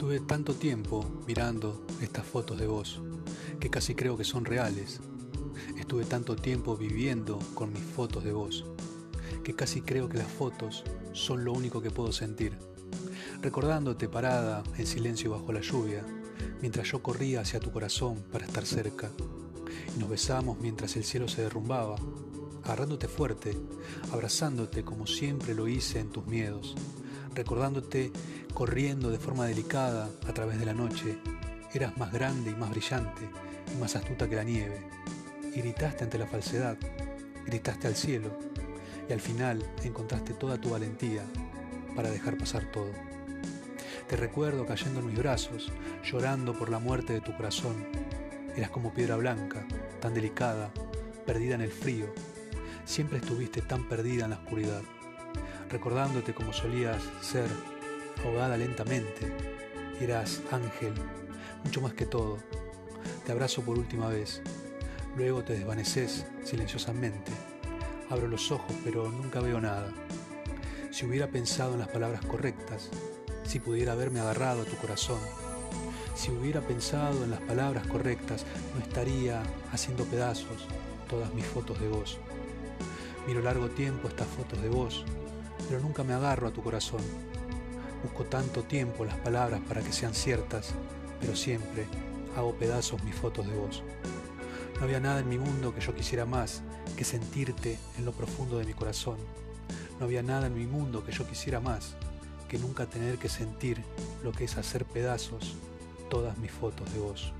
Estuve tanto tiempo mirando estas fotos de vos que casi creo que son reales. Estuve tanto tiempo viviendo con mis fotos de vos que casi creo que las fotos son lo único que puedo sentir. Recordándote parada en silencio bajo la lluvia, mientras yo corría hacia tu corazón para estar cerca. Y nos besamos mientras el cielo se derrumbaba, agarrándote fuerte, abrazándote como siempre lo hice en tus miedos, recordándote corriendo de forma delicada a través de la noche. Eras más grande y más brillante y más astuta que la nieve. Y gritaste ante la falsedad, gritaste al cielo y al final encontraste toda tu valentía para dejar pasar todo. Te recuerdo cayendo en mis brazos, llorando por la muerte de tu corazón. Eras como piedra blanca, tan delicada, perdida en el frío. Siempre estuviste tan perdida en la oscuridad, recordándote como solías ser, ahogada lentamente. Eras ángel, mucho más que todo. Te abrazo por última vez. Luego te desvaneces silenciosamente. Abro los ojos, pero nunca veo nada. Si hubiera pensado en las palabras correctas, si pudiera haberme agarrado a tu corazón, si hubiera pensado en las palabras correctas, no estaría haciendo pedazos todas mis fotos de vos. Miro largo tiempo estas fotos de vos, pero nunca me agarro a tu corazón. Busco tanto tiempo las palabras para que sean ciertas, pero siempre hago pedazos mis fotos de vos. No había nada en mi mundo que yo quisiera más que sentirte en lo profundo de mi corazón. No había nada en mi mundo que yo quisiera más que nunca tener que sentir lo que es hacer pedazos todas mis fotos de vos.